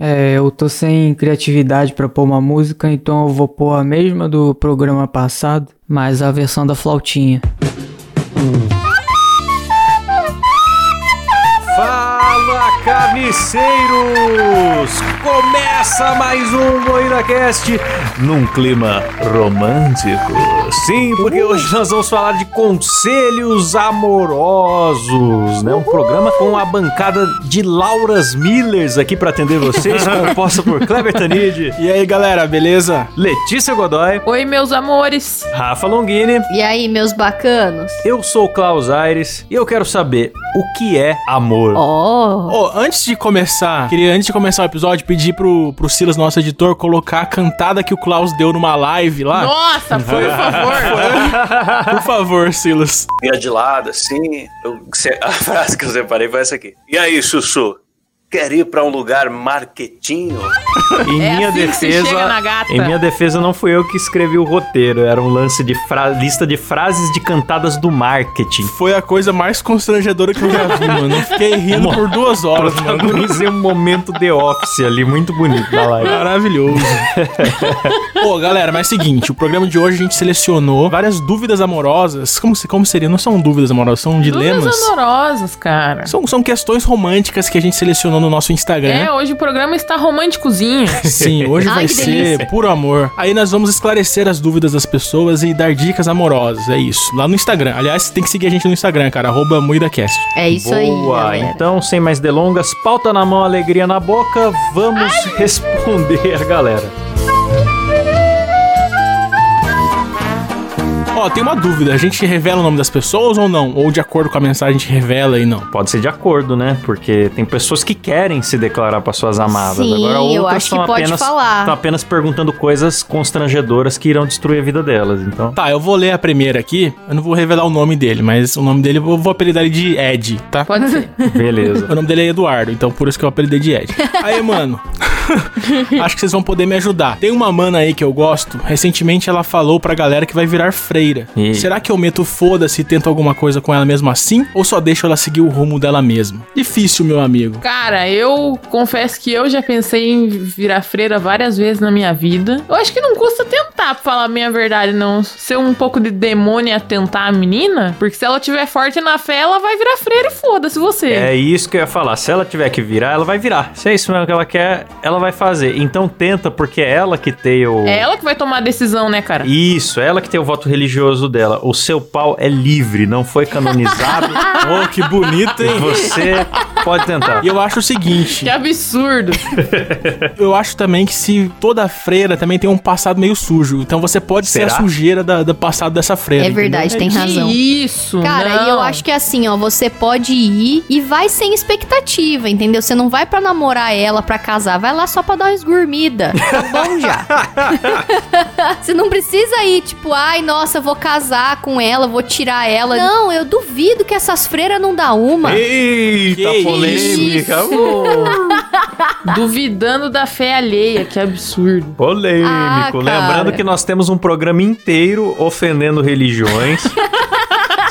É, eu tô sem criatividade pra pôr uma música, então eu vou pôr a mesma do programa passado, mas a versão da flautinha. Fala, carniceiros! Começa mais um MoídaCast num clima romântico. Sim, porque hoje nós vamos falar de conselhos amorosos, né? Um programa com a bancada de Lauras Millers aqui pra atender vocês, composta por Kleber Tanid, E aí, galera, beleza? Letícia Godoy, Oi, meus amores. Rafa Longini. E aí, meus bacanos? Eu sou o Klaus Aires e eu quero saber o que é amor. Oh, Ô, antes de começar, queria, antes de começar o episódio, pedir pro, pro Silas, nosso editor, colocar a cantada que o Klaus deu numa live lá. Nossa, por favor. Por favor, Silas. ia de lado, assim. eu- a frase que eu separei foi essa aqui. E aí, Sussu? Quer ir pra um lugar marquetinho? Em É minha assim que se defesa, chega na gata. em minha defesa não fui eu que escrevi o roteiro, era um lance de fra- lista de frases de cantadas do marketing. Foi a coisa mais constrangedora que eu já vi, mano. Eu fiquei rindo por duas horas, mano. Protagonizei um momento The Office ali, muito bonito na live. Maravilhoso. Pô, galera, mas é o seguinte, o programa de hoje a gente selecionou várias dúvidas amorosas. Como, se- como seria? Não são dúvidas amorosas, são dilemas. Dúvidas amorosas, cara. São, são questões românticas que a gente selecionou no nosso Instagram. É, hoje o programa está românticozinho. Sim, hoje Ai, vai ser delícia. puro amor. Aí nós vamos esclarecer as dúvidas das pessoas e dar dicas amorosas. É isso. Lá no Instagram. Aliás, você tem que seguir a gente no Instagram, cara. Arroba MuidaCast. é isso aí, Boa, então sem mais delongas, pauta na mão, alegria na boca, vamos responder a galera. Ó, tem uma dúvida. A gente revela o nome das pessoas ou não? Ou de acordo com a mensagem a gente revela e não? Pode ser de acordo, né? Porque tem pessoas que querem se declarar para suas amadas. Sim, Agora eu outras acho estão que pode apenas, falar. estão apenas perguntando coisas constrangedoras que irão destruir a vida delas. Então, Tá, eu vou ler a primeira aqui. Eu não vou revelar o nome dele, mas o nome dele eu vou apelidar ele de Ed, tá? Pode ser. beleza. O nome dele é Eduardo, então por isso que eu apelidei de Ed. Aí, mano. Acho que vocês vão poder me ajudar. Tem uma mana aí que eu gosto. Recentemente ela falou pra galera que vai virar freira. E- Será que eu meto foda-se e tento alguma coisa com ela mesmo assim? Ou só deixo ela seguir o rumo dela mesma? Difícil, meu amigo. Cara, eu confesso que eu já pensei em virar freira várias vezes na minha vida. Eu acho que não custa tentar, pra falar a minha verdade, não. Ser um pouco de demônio a tentar a menina, porque se ela tiver forte na fé, ela vai virar freira e foda-se você. É isso que eu ia falar. Se ela tiver que virar, ela vai virar. Se é isso mesmo que ela quer, ela vai fazer. Então tenta, porque é ela que tem o. É ela que vai tomar a decisão, né, cara? Isso, é ela que tem o voto religioso dela. O seu pau é livre, não foi canonizado. Oh, que bonito, hein? Você pode tentar. E eu acho o seguinte, Que absurdo. eu acho também que se toda freira também tem um passado meio sujo, então você pode ser Será? a sujeira da, do passado dessa freira. É verdade, tem Que razão. Isso, Cara, não. e eu acho que assim, ó, você pode ir e vai sem expectativa, entendeu? Você não vai pra namorar ela, pra casar, vai lá só pra dar uma esgurmida. Tá bom já. você não precisa ir, tipo, ai, nossa, vou casar com ela, vou tirar ela. Não, eu duvido que essas freiras não dá uma. Eita, Que polêmica. uh, Duvidando da fé alheia, que absurdo. Polêmico. Ah. Lembrando que nós temos um programa inteiro ofendendo religiões.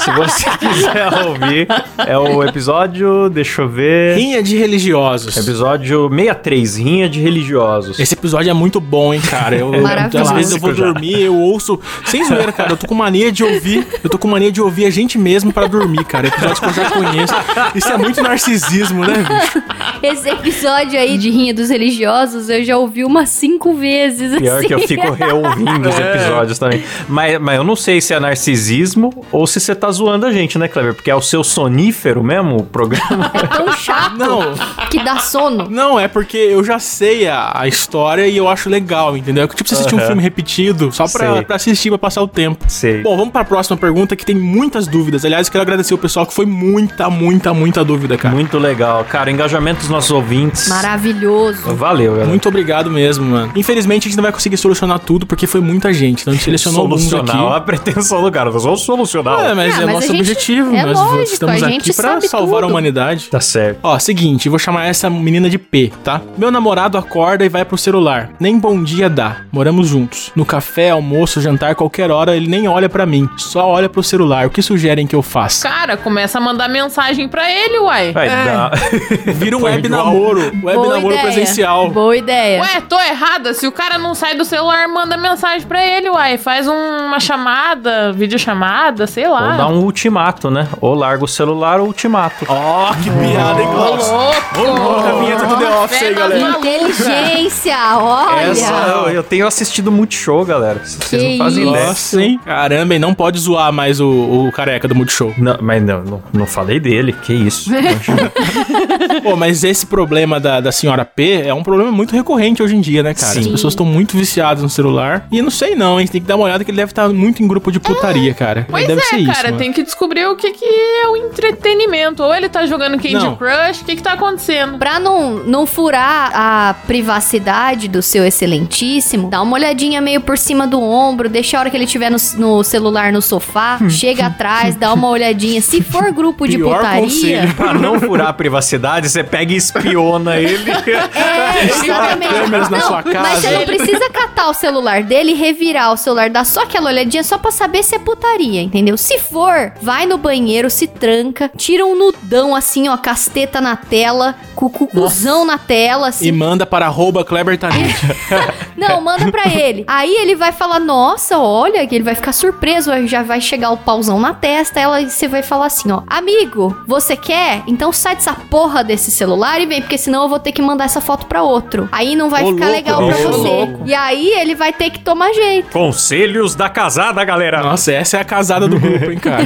Se você quiser ouvir, é o episódio, deixa eu ver. Rinha de religiosos. Episódio 63, Rinha de Religiosos. Esse episódio é muito bom, hein, cara. Eu, Maravilhoso. às vezes eu vou dormir, eu ouço. Sem zoeira, cara. Eu tô com mania de ouvir. Eu tô com mania de ouvir a gente mesmo pra dormir, cara. Episódios que eu já conheço. Isso é muito narcisismo, né, bicho? Esse episódio aí de Rinha dos Religiosos eu já ouvi umas cinco vezes. Pior assim. que eu fico reouvindo os episódios também. Mas, mas eu não sei se é narcisismo ou se você tá zoando a gente, né, Kleber? Porque é o seu sonífero mesmo, o programa. É tão chato Não, que dá sono. não, é porque eu já sei a, a história e eu acho legal, entendeu? É que tipo você assistir um Aham. filme repetido só pra, pra assistir, pra passar o tempo. Sei. Bom, vamos pra próxima pergunta que tem muitas dúvidas. Aliás, eu quero agradecer o pessoal que foi muita, muita, muita dúvida, cara. Muito legal. Cara, engajamento dos nossos ouvintes. Maravilhoso. Valeu, galera. Muito obrigado mesmo, mano. Infelizmente a gente não vai conseguir solucionar tudo porque foi muita gente. Então a gente selecionou alguns Solucionar aqui. a pretensão do cara. Nós vamos solucionar. É, mas Ah, é Mas nosso a gente- objetivo. é Nós lógico, estamos a aqui pra salvar a tudo. humanidade. Tá certo. Ó, seguinte, vou chamar essa menina de P, tá? Meu namorado acorda e vai pro celular. Nem bom dia dá. Moramos juntos. No café, almoço, jantar, qualquer hora, ele nem olha pra mim. Só olha pro celular. O que sugerem que eu faça? Cara, começa a mandar mensagem pra ele, uai. Vai dar. Vira um Foi web igual. namoro. Web Boa namoro ideia. presencial. Boa ideia. Ué, tô errada. Se o cara não sai do celular, manda mensagem pra ele, uai. Faz um- uma chamada, videochamada, sei lá. Ou dá um ultimato, né? Ou larga o celular ou ultimato. Ó, que piada, hein, Klaus? Ô, louco, a vinheta do The Office aí, galera. Inteligência, olha. Essa, eu, eu tenho assistido Multishow, galera. Vocês Que não fazem isso? ideia. Nossa, hein? Caramba, e não pode zoar mais o, o careca do Multishow. Não, mas não, não, não falei dele, que isso. Pô, mas esse problema da, da senhora P é um problema muito recorrente hoje em dia, né, cara? As Sim. pessoas estão muito viciadas no celular. E não sei não, hein? Tem que dar uma olhada que ele deve estar muito em grupo de putaria, cara. Pois deve é, ser cara, isso, tem que descobrir o que, que é o entretenimento. Ou ele tá jogando Candy Não. Crush, o que, que tá acontecendo? Pra não, não furar a privacidade do seu excelentíssimo, dá uma olhadinha meio por cima do ombro, deixa a hora que ele estiver no, no celular no sofá, chega atrás, dá uma olhadinha. Se for grupo de Pior putaria. conselho. pra não furar a privacidade, você pega e espiona ele. É, exatamente. câmeras na Não, sua Mas casa. você não precisa catar o celular dele, revirar o celular, dar só aquela olhadinha só pra saber se é putaria, entendeu? Se for, vai no banheiro, se tranca, tira um nudão assim, ó, casteta na tela, com o cucuzão na tela, assim. E manda para arroba Kleber Tanid. Não, manda pra ele. Aí ele vai falar, nossa, olha, que ele vai ficar surpreso, já vai chegar o pauzão na testa, ela você vai falar assim, ó, amigo, você quer? Então sai dessa porra desse celular e vem, porque senão eu vou ter que mandar essa foto pra outro. Aí não vai Ô, ficar louco, legal pra você. louco. E aí ele vai ter que tomar jeito. Conselhos da casada, galera. Nossa, essa é a casada do grupo, hein, cara?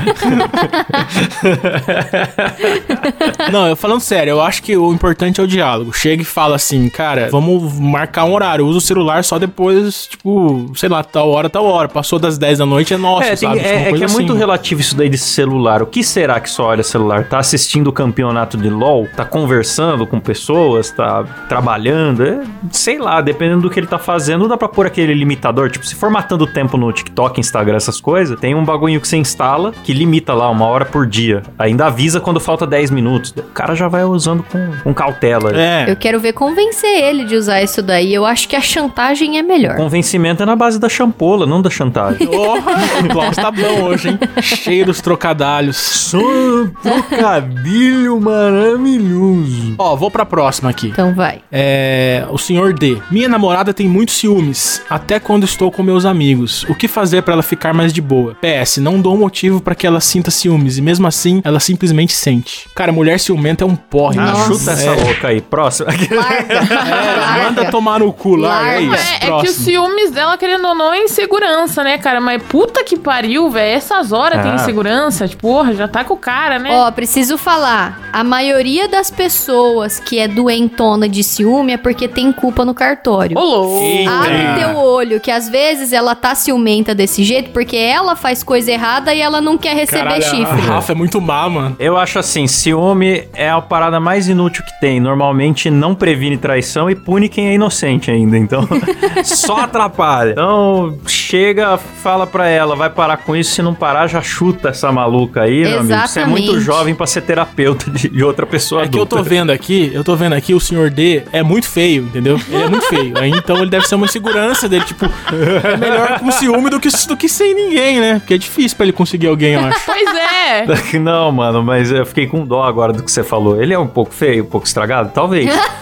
Não, eu falando sério, eu acho que o importante é o diálogo. Chega e fala assim, cara, vamos marcar um horário. Usa o celular só depois, tipo, sei lá, tal hora, tal hora. Passou das 10 da noite, é nosso, É, tem- sabe? Tipo, é- é que é muito assim. relativo isso daí de celular. O que será que só olha celular? Tá assistindo o campeonato de LOL? Tá conversando com pessoas? Tá trabalhando? É, sei lá, dependendo do que ele tá fazendo, dá pra pôr aquele limitador. Tipo, se for matando o tempo no TikTok, Instagram, essas coisas, tem um bagulho que você instala que limita lá uma hora por dia. Ainda avisa quando falta 10 minutos. O cara já vai usando com, com cautela. É. Eu quero ver convencer ele de usar isso daí. Eu acho que a chantagem é melhor. Convencimento é na base da champola, não da chantagem. Porra, o Klaus tá bom hoje, hein? Cheio dos trocadalhos. Só um trocadilho maravilhoso. Ó, vou pra próxima aqui. Então vai. É. O senhor D. Minha namorada tem muitos ciúmes, até quando estou com meus amigos. O que fazer pra ela ficar mais de boa? PS, não dou motivo pra que ela sinta ciúmes, e mesmo assim, ela simplesmente sente. Cara, mulher ciumenta é um porre. Ah, Nossa. chuta essa louca aí. Próximo. Larga. É, manda Larga. tomar no cu, larga, é isso. É, é que os ciúmes dela, querendo ou não, é insegurança, né, cara? Mas puta que pariu, velho. Essas horas tem Ah. insegurança. Tipo, porra, já tá com o cara, né? Ó, preciso falar. A maioria das pessoas que é doentona de ciúme é porque tem culpa no cartório. Ô, louco. Abre teu olho, que às vezes ela tá ciumenta desse jeito porque ela faz coisa errada e ela não quer receber Caralho, a chifre. Rafa é muito má, mano. Eu acho assim, ciúme é a parada mais inútil que tem. Normalmente não previne traição e pune quem é inocente ainda. Então, só atrapalha. Então, chega, fala pra ela, vai parar com isso. Se não parar, já chuta essa maluca aí, meu amigo. Você é muito Exatamente. jovem pra ser terapeuta de, de outra pessoa É que eu adulta. tô vendo aqui, eu tô vendo aqui, o senhor D é muito feio, entendeu? Ele é muito feio. Aí então ele deve ser uma insegurança dele, tipo, é melhor com ciúme do que, do que sem ninguém, né? Porque é difícil pra ele conseguir alguém, eu acho. Pois é. Não, mano, mas eu fiquei com dó agora do que você falou. Ele é um pouco feio, um pouco estragado? Talvez.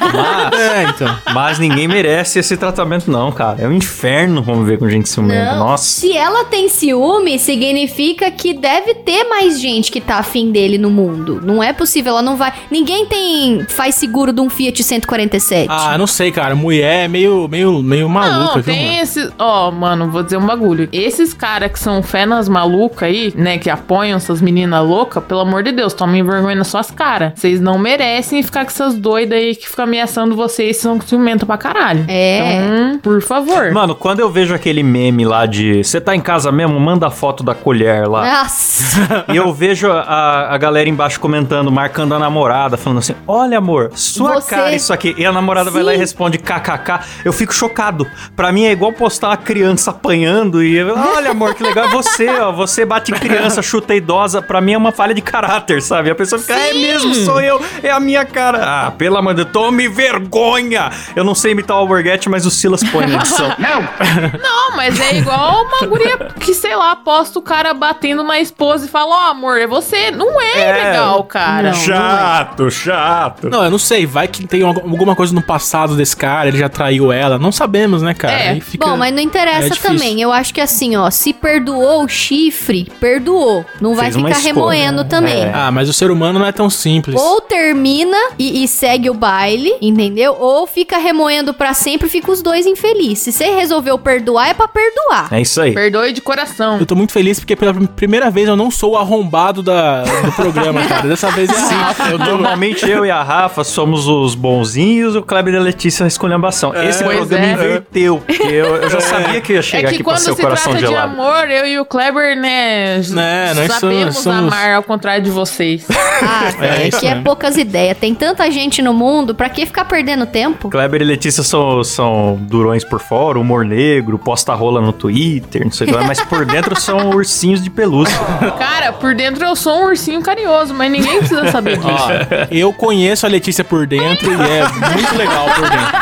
mas, É, então. mas ninguém merece esse tratamento, não, cara. É um inferno conviver com gente ciumenta. Não, Nossa. se ela tem ciúme, significa que deve ter mais gente que tá afim dele no mundo. Não é possível, ela não vai. Ninguém tem faz seguro de um Fiat 147. Ah, não sei, cara. Mulher é meio, meio, meio maluca, Não, viu, tem mano? esses. Ó, mano, vou dizer um bagulho. Esses caras que são fé nas malucas aí, né, que apoiam essas meninas loucas, pelo amor de Deus, tomem vergonha nas suas caras. Vocês não merecem ficar com essas doidas aí que ficam fica ameaçando vocês, são ciumentos pra caralho. É. Então, por favor. Mano, quando eu vejo aquele meme lá de você tá em casa mesmo, manda a foto da colher lá. Nossa. E eu vejo a, a galera embaixo comentando, marcando a namorada, falando assim: Olha, amor, sua Você- cara isso aqui. E a namorada vai lá e Sim. responde kkk. Eu fico chocado. Pra mim é igual postar uma criança apanhando e. eu, Olha, amor, que legal. É você, ó. Você bate criança, chuta idosa. Pra mim é uma falha de caráter, sabe? A pessoa fica, é mesmo, sou eu, é a minha cara. Ah, pelo amor de Deus, tome vergonha. Eu não sei imitar o Alborguete, mas o Silas põe na edição. Não, mas é igual uma guria que, sei lá, posta o cara batendo na esposa e fala, ó, amor, é você. Não é, É. legal, cara. chato, chato. Não, eu não sei, vai que tem algu- alguma coisa no passado desse cara, ele já traiu ela. Não sabemos, né, cara? É. Aí fica- Bom, mas não é interessa difícil. também. Eu acho que assim, ó, se perdoou o chifre, perdoou. Não vai Fez uma ficar escolha, remoendo né? também. É. Ah, mas o ser humano não é tão simples. Ou termina e, e segue o baile, entendeu? Ou fica remoendo pra sempre e fica os dois infelizes. Se você resolveu perdoar, é pra perdoar. É isso aí. Perdoe de coração. Eu tô muito feliz porque pela primeira vez eu não sou o arrombado da, do programa, cara. Dessa vez é a Rafa. Eu tô... Normalmente eu e a Rafa somos os bonzinhos e o Kleber e a Letícia a esculhambação. Esse Pois programa é. inverteu, porque eu, eu já sabia que ia É chegar que aqui pra quando ser o se coração trata de gelado. amor, eu e o Kleber, né, Né, nós sabemos somos- somos- amar ao contrário de vocês. Ah, É é, que é mesmo. poucas ideias. Tem tanta gente no mundo, pra que ficar perdendo tempo? Kleber e Letícia são, são durões por fora, humor negro, posta rola no Twitter, não sei o que lá, mas por dentro são ursinhos de pelúcia. Cara, por dentro eu sou um ursinho carinhoso, mas ninguém precisa saber disso. Ó, eu conheço a Letícia por dentro e é muito legal por dentro.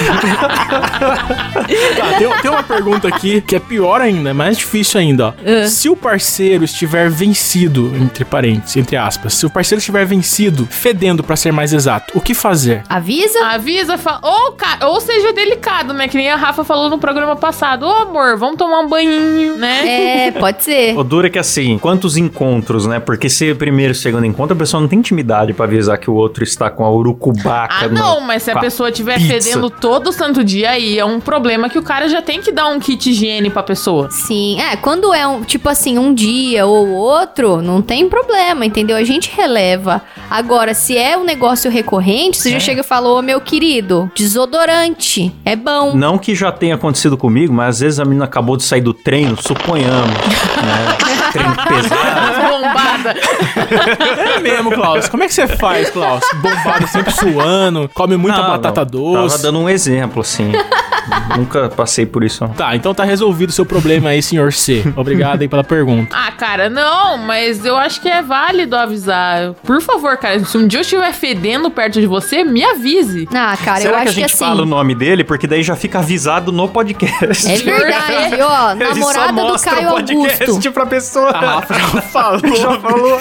Tá, tem, tem uma pergunta aqui que é pior ainda, é mais difícil ainda, ó. Se o parceiro estiver vencido, entre parênteses, entre aspas, se o parceiro estiver vencido, fedendo pra ser mais exato, o que fazer? Avisa? Avisa, fa- ou, ca- ou seja delicado, né? Que nem a Rafa falou no programa passado. Ô, amor, vamos tomar um banhinho, né? É, pode ser. O duro é que assim, quantos encontros, né? Porque se primeiro e segundo encontro, a pessoa não tem intimidade pra avisar que o outro está com a urucubaca Ah, no- não, mas se a pessoa estiver pizza. fedendo todo santo dia, aí é um problema que o cara já tem que dar um kit higiene pra pessoa. Sim, é, quando é um, tipo assim, um dia ou outro, não tem problema, entendeu? A gente releva. Agora, se é um negócio recorrente, você já chega e fala, ô meu querido, desodorante, é bom. Não que já tenha acontecido comigo, mas às vezes a menina acabou de sair do treino, suponhamos, né? treino pesado. Bombada. É mesmo, Klaus. Como é que você faz, Klaus? Bombado sempre suando, come muita Não, batata não. doce. Tava dando um exemplo, assim. Nunca passei por isso. não. Tá, então tá resolvido o seu problema aí, senhor C. Obrigado aí pela pergunta. Ah, cara, não, mas eu acho que é válido avisar. Por favor, cara, se um dia eu estiver fedendo perto de você, me avise. Ah, cara, Será eu que acho a gente que, assim. fala o nome dele? Porque daí já fica avisado no podcast. É verdade, ó, namorada do Caio o podcast Augusto. pra pessoa. A Rafa já falou. já falou.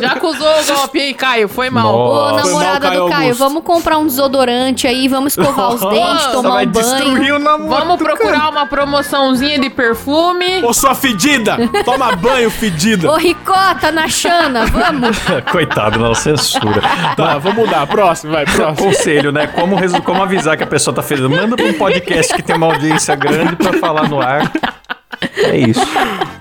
Já acusou o golpe aí, Caio, foi mal. Nossa. Ô, Foi mal, namorada Caio do Caio, Augusto. vamos comprar um desodorante aí, vamos escovar os dentes, tomar um banho. Destruir o namoro. Vamos procurar uma promoçãozinha de perfume. Ô, sua fedida! Toma banho, fedida! Ô, Ricota na Xana, vamos? Coitado, não, censura. Tá, vamos mudar. Próximo, vai, próximo. Conselho, né? Como, resu- como avisar que a pessoa tá fedendo? Manda pra um podcast que tem uma audiência grande pra falar no ar. É isso.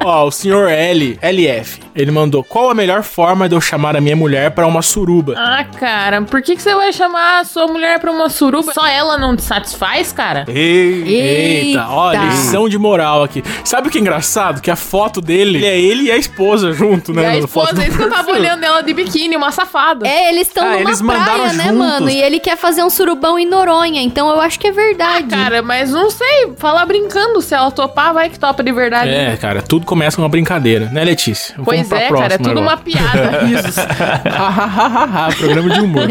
Ó, o senhor L, LF, ele mandou: Qual a melhor forma de eu chamar a minha mulher pra uma suruba? Ah, cara, por que, que você vai chamar a sua mulher pra uma suruba? Só ela não te satisfaz, cara? Ei, Eita, ó, lição de moral aqui. Sabe o que é engraçado? Que a foto dele é ele e a esposa junto, E né? a na esposa, é isso que eu tava olhando ela de biquíni, uma safada. É, eles estão Ah, numa eles praia, né, juntos. mano? E ele quer fazer um surubão em Noronha, então eu acho que é verdade. Cara, mas não sei, falar brincando, se ela topar, vai que topa de verdade. É, cara, tudo começa com uma brincadeira, né, Letícia? Vamos Pois pra é, cara, é próxima tudo agora. uma piada. Risos. Programa de humor.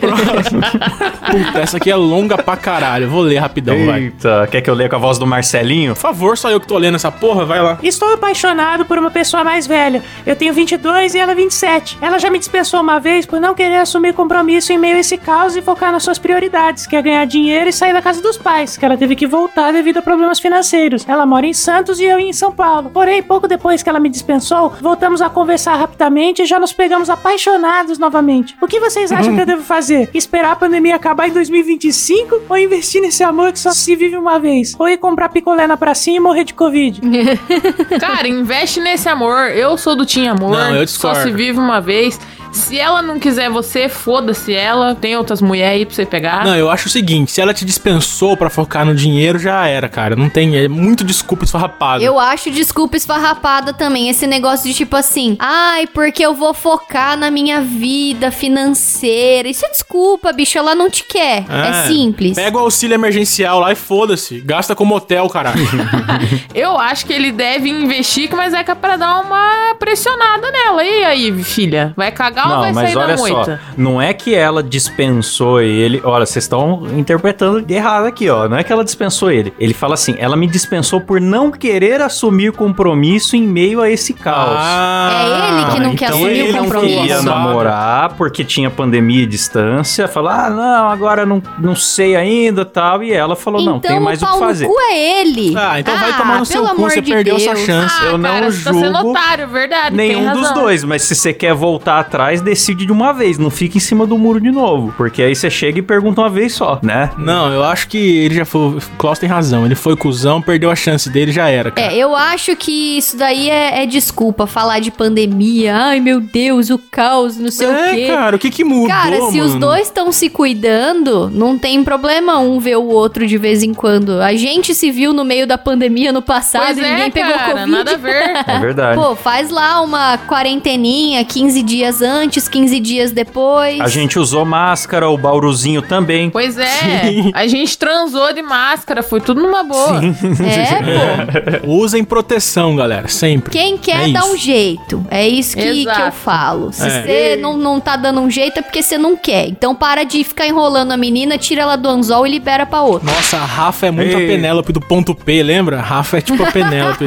Próximo. Puta, essa aqui é longa pra caralho. Vou ler rapidão, vai. Eita, quer que eu leia com a voz do Marcelinho? Por favor, só eu que tô lendo essa porra, vai lá. Estou apaixonado por uma pessoa mais velha. Eu tenho 22 e ela 27. Ela já me dispensou uma vez por não querer assumir compromisso em meio a esse caos e focar nas suas prioridades, que é ganhar dinheiro e sair da casa dos pais, que ela teve que voltar devido a problemas financeiros. Ela mora em Santos e eu em São Paulo. Porém, pouco depois que ela me dispensou, voltamos a conversar rapidamente e já nos pegamos apaixonados novamente. O que vocês acham que eu devo fazer? Esperar a pandemia acabar em 2025 ou investir nesse amor que só se vive uma vez? Ou ir comprar picolé na pracinha e morrer de Covid? Cara, investe nesse amor. Eu sou do Team Amor. Não, eu discordo. Só se vive uma vez. Se ela não quiser você, foda-se ela. Tem outras mulheres aí pra você pegar. Não, eu acho o seguinte, se ela te dispensou pra focar no dinheiro, já era, cara. Não tem, é muito desculpa esfarrapada. Eu acho desculpa esfarrapada também. Esse negócio de tipo assim, ai, porque eu vou focar na minha vida financeira. Isso é desculpa, bicho. Ela não te quer. É, simples. Pega o auxílio emergencial lá e foda-se. Gasta como hotel, caralho. Eu acho que ele deve investir, mas é que é pra dar uma pressionada nela. E aí, filha? Vai cagar ou Não, vai mas sair olha só, moita? não é que ela dispensou ele. Olha, vocês estão interpretando errado aqui, ó. Não é que ela dispensou ele. Ele fala assim: ela me dispensou por não querer assumir compromisso em meio a esse caos. É ele que não quer então assumir ele o não compromisso. queria namorar porque tinha pandemia e distância. Falar, ah, não, agora não, não sei ainda tal. E ela falou, não, tem mais o o que fazer. no cu é ele. Ah, então vai tomar no seu cu, você de perdeu Deus. sua chance. Ah, eu não cara, você tá sendo julgo otário, verdade. Nenhum tem dos dois, mas se você quer voltar atrás, decide de uma vez, não fica em cima do muro de novo. Porque aí você chega e pergunta uma vez só, né? Não, eu acho que ele já foi. O Klaus tem razão. Ele foi cuzão, perdeu a chance dele, já era, cara. É, eu acho que isso daí é, é desculpa, falar de pandemia. Ai, meu Deus, o caos, não sei o É, quê. cara, o que que mudou, Cara, se os mano? dois estão se cuidando, não tem problema um ver o outro de vez em quando. A gente se viu no meio da pandemia no passado Pois e é, ninguém pegou cara, Covid. nada a ver. É verdade. Pô, faz lá uma quarenteninha, 15 dias antes, 15 dias depois. A gente usou máscara, o Bauruzinho também. Pois é, a gente transou de máscara, foi tudo numa boa. É, pô. Usem proteção, galera, sempre. Quem quer É dá um jeito. É isso que, que eu falo. Se É. você não, não tá dando um jeito é porque você não quer. Então para de ficar enrolando a menina, tira ela do anzol e libera pra outra. Nossa, a Rafa é muito Ei. a Penélope do ponto P, lembra? A Rafa é tipo a Penélope.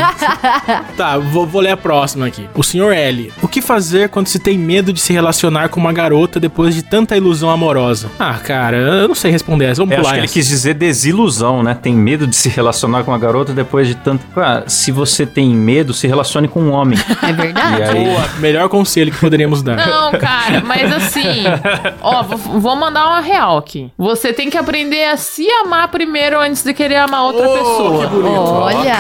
tá, vou, vou ler a próxima aqui. O senhor L. O que fazer quando se tem medo de se relacionar com uma garota depois de tanta ilusão amorosa? Ah, cara, eu não sei responder essa. Vamos acho pular que ele quis dizer desilusão, né? Tem medo de se relacionar com uma garota depois de tanto. Ah, se você tem medo, se relacione com um homem. É verdade? E aí? Boa, melhor conselho que poderíamos dar. Não, cara, mas assim, ó, vou, mandar uma real aqui. Você tem que aprender a se amar primeiro antes de querer amar outra Oh, pessoa. que bonito. Olha.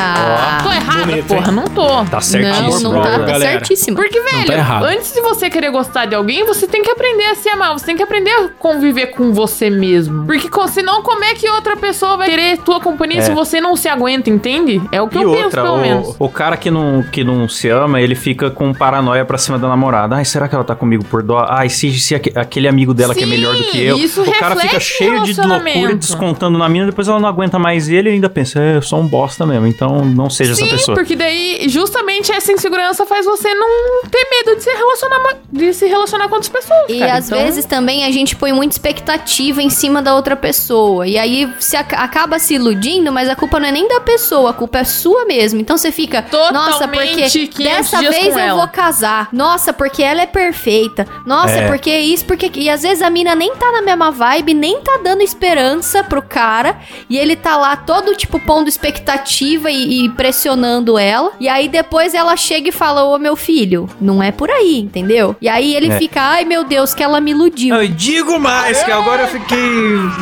Tô errado, Bonito, porra, hein? não tô. Tá certíssimo. Não, não tá, tá certíssimo. Porque, velho, tá antes de você querer gostar de alguém, você tem que aprender a se amar. Você tem que aprender a conviver com você mesmo. Porque senão, como é que outra pessoa vai querer tua companhia É. se você não se aguenta, entende? É o que E eu penso, outra, pelo menos. o, o cara que não, que não se ama, ele fica com paranoia pra cima da namorada. Ai, será que ela tá comigo por dó? Ai, se, se aque- aquele amigo dela que é Sim, melhor do que eu. isso o cara fica cheio de loucura descontando na mina, depois ela não aguenta mais ele e ainda pensa, é, eu sou um bosta mesmo, então não seja essa Sim, pessoa. porque daí justamente essa insegurança faz você não ter medo de se relacionar, de se relacionar com outras pessoas. E cara. às Então, vezes também a gente põe muita expectativa em cima da outra pessoa. E aí você ac- acaba se iludindo, mas a culpa não é nem da pessoa, a culpa é sua mesmo. Então você fica, nossa, porque Totalmente 500 dessa vez eu ela." vou casar. Nossa, porque ela é perfeita. Nossa, É. porque isso, porque. E às vezes a mina nem tá na mesma vibe, nem tá dando esperança pro cara. E ele tá lá todo, tipo, pondo expectativa e, e pressionando ela. E aí depois ela chega e fala: Ô meu filho, não é por aí, entendeu? E aí ele É. fica, ai meu Deus, que ela me iludiu. Não, e digo mais, que agora eu fiquei.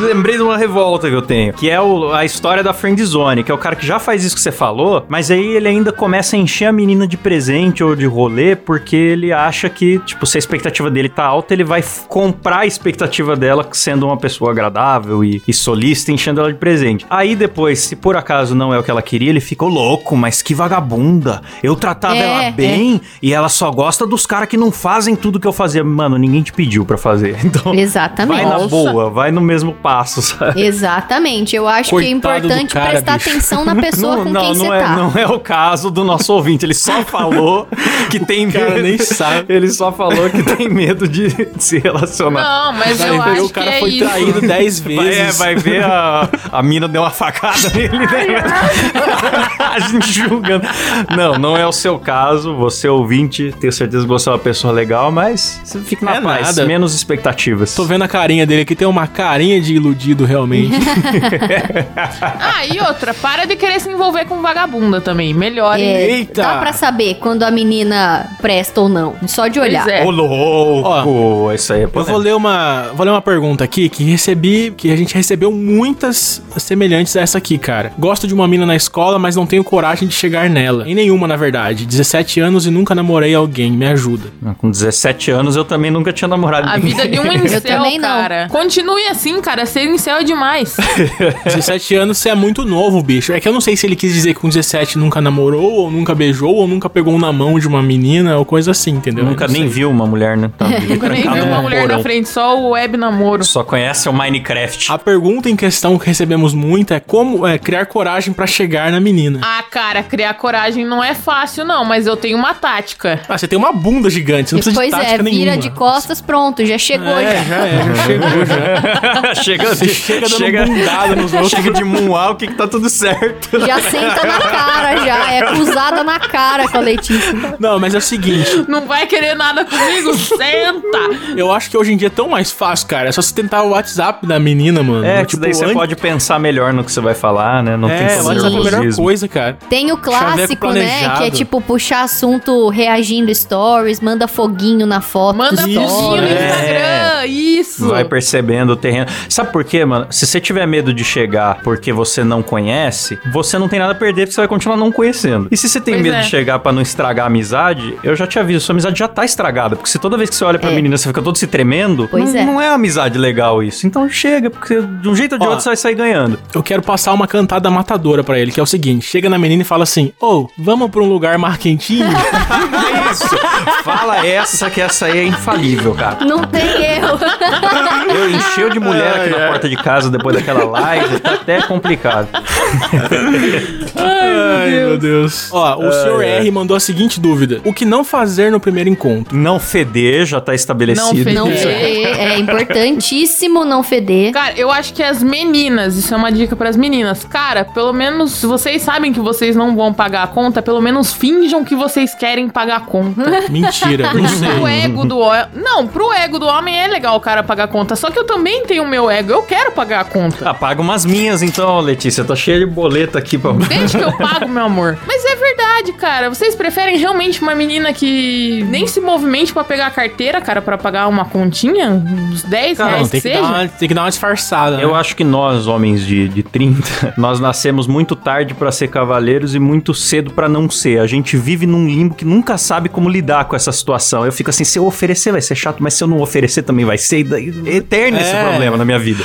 Lembrei de uma revolta que eu tenho. Que é o- a história da friend zone, que é o cara que já faz isso que você falou, mas aí ele ainda começa a encher a menina de presente ou de rolê, porque ele acha que, tipo, se a expectativa dele tá alta, ele vai comprar a expectativa dela sendo uma pessoa agradável e, e solista, enchendo ela de presente. Aí depois, se por acaso não é o que ela queria, ele ficou louco, mas que vagabunda. Eu tratava É, ela bem e ela só gosta dos caras que não fazem tudo que eu fazia. Mano, ninguém te pediu pra fazer. Então. Exatamente. Vai na Nossa. boa, vai no mesmo passo, sabe? Exatamente. Eu acho que é Coitado importante cara, prestar bicho. atenção na pessoa não, com não, quem não você é, tá. não é o caso do nosso ouvinte. Ele só falou que tem cara medo. nem sabe. Ele só falou que tem medo de se relacionar. Não, mas Vai eu ver, acho o cara que é foi isso. traído 10 Vai, vezes. é, vai ver a, a mina deu uma facada nele, né? a gente julgando. Não, não é o seu caso. Você ouvinte, tenho certeza que você é uma pessoa legal, mas você fica na É paz, nada. menos expectativas. Tô vendo a carinha dele aqui, tem uma carinha de iludido realmente. Ah, e outra, para de querer se envolver com vagabunda também. Melhor, hein? É, Eita! Dá pra saber quando a menina presta ou não. Só de olhar. Pois é. Ô, louco! Isso aí é Eu vou ler uma, vou ler uma pergunta aqui que recebi, que a gente recebeu muitas semelhantes a essa aqui, cara. Gosto de uma mina na escola, mas não tenho coragem de chegar nela. Em nenhuma, na verdade. 17 anos e nunca namorei alguém, me ajuda. Com 17 17 anos eu também nunca tinha namorado A ninguém. vida de um incel, também não. cara. Continue assim, cara. Ser incel é demais. 17 anos você é muito novo, bicho. É que eu não sei se ele quis dizer que com 17 nunca namorou, ou nunca beijou, ou nunca pegou na mão de uma menina, ou coisa assim, entendeu? Nunca Eu nem sei. viu uma mulher, né? Tá Nunca nem trancado vi uma mulher porão. na frente, só o web namoro. Só conhece o Minecraft. A pergunta em questão que recebemos muito é como é, criar coragem pra chegar na menina. Ah, cara, criar coragem não é fácil, não, mas eu tenho uma tática. Ah, você tem uma bunda gigante, você não precisa Pois de é, tática vira nenhuma. de costas, pronto, já chegou É, já. já é, já chegou já. chega, Você chega dando bundada nos outros. Chega de moonwalk que tá tudo certo. Já senta na cara, já. É cruzada na cara com a Letícia. Não, mas é o seguinte, Não vai querer nada comigo? Senta! eu acho que hoje em dia é tão mais fácil, cara. É só você tentar o WhatsApp da menina, mano. É, que daí você antes- pode pensar melhor no que você vai falar, né? Não tem É, que o fazer WhatsApp é a melhor coisa, cara. Tem o clássico, né? Que é tipo puxar assunto reagindo stories, manda foguinho na foto. Manda foguinho no story. Isso! Vai percebendo o terreno. Sabe por quê, mano? Se você tiver medo de chegar porque você não conhece, você não tem nada a perder porque você vai continuar não conhecendo. E se você tem Pois medo é. de chegar pra não estragar a amizade, eu já te aviso, sua amizade já tá estragada. Porque se toda vez que você olha pra É. menina você fica todo se tremendo, Pois não, é. não é amizade legal isso. Então chega, porque de um jeito ou de Ó. outro você vai sair ganhando. Eu quero passar uma cantada matadora pra ele, que é o seguinte: chega na menina e fala assim: Ô, vamos pra um lugar mais quentinho? É isso. Fala essa, que essa aí é infalível, cara. Não tem erro. Eu encheu de mulher aqui na porta de casa depois daquela live, tá até complicado. Ai, meu Deus. Ó, o senhor R mandou a seguinte dúvida: O que não fazer no primeiro encontro? Não feder já tá estabelecido. Não feder. Não feder. É importantíssimo não feder. Cara, eu acho que as meninas, isso é uma dica pras meninas. Cara, pelo menos, se vocês sabem que vocês não vão pagar a conta, pelo menos finjam que vocês querem pagar a conta. Mentira, não sei. Pro ego do homem. Não, pro ego do homem é legal o cara pagar a conta. Só que eu também tenho o meu ego. Eu quero pagar a conta. Ah, paga umas minhas então, Letícia. Tá cheia de boleta aqui pra. Desde que eu pago, meu amor. Mas é verdade, cara. Vocês preferem realmente uma menina que nem se movimente pra pegar a carteira, cara, pra pagar uma continha? Uns 10 Não, reais tem que que, uma, tem que dar uma disfarçada. Eu né? acho que nós, homens de, de 30, nós nascemos muito tarde pra ser cavaleiros e muito cedo pra não ser. A gente vive num limbo que nunca sabe como lidar com essa situação. Eu fico assim, se eu oferecer vai ser chato, mas se eu não oferecer também vai ser. Eterno esse É. problema na minha vida.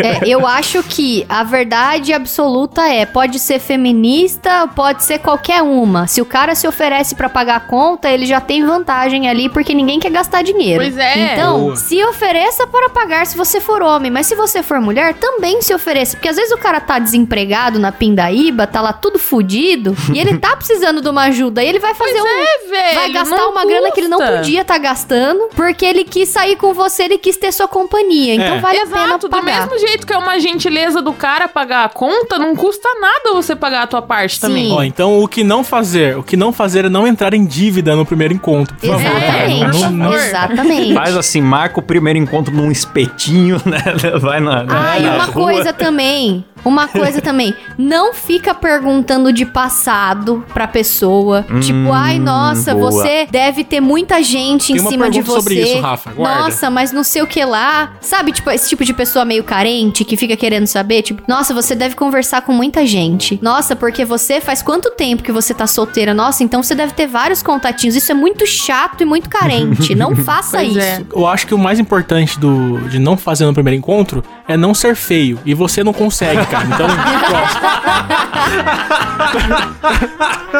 É, eu acho que a verdade absoluta é: pode ser feminista, pode ser qualquer uma. Se o cara se oferece pra pagar a conta, ele já tem vantagem ali, porque ninguém quer gastar dinheiro. Pois é. Então, Boa. se ofereça para pagar se você for homem, mas se você for mulher, também se ofereça. Porque às vezes o cara tá desempregado na pindaíba, tá lá tudo fudido, e ele tá precisando de uma ajuda. E ele vai fazer um. É, velho. Vai gastar uma grana que ele não custa. podia estar gastando, porque ele quis sair com você, ele quis ter sua companhia. Então É. vale a pena Exato, do pagar. mesmo jeito que é uma gentileza do cara pagar a conta, não custa nada você pagar a tua parte também. Sim. Ó, então o que não fazer? O que não fazer é não entrar em dívida no primeiro encontro. Por favor, cara. Exatamente. Não- não- Exatamente. Faz assim, marca o primeiro encontro num espetinho, né? Vai na. na Ah, e na uma rua. coisa também. Uma coisa também. Não fica perguntando de passado pra pessoa. tipo, ai, nossa, boa. você deve ter muita gente Tem em cima de você. sobre isso, Rafa, guarda. Nossa, mas não sei o que lá. Sabe, tipo, esse tipo de pessoa meio carente que fica querendo saber, tipo, nossa, você deve conversar com muita gente. Nossa, porque você faz quanto tempo que você tá solteira? Nossa, então você deve ter vários contatinhos. Isso é muito chato e muito carente. Não faça Pois isso. é. Eu acho que o mais importante do, de não fazer no primeiro encontro é não ser feio. E você não consegue, cara. Então.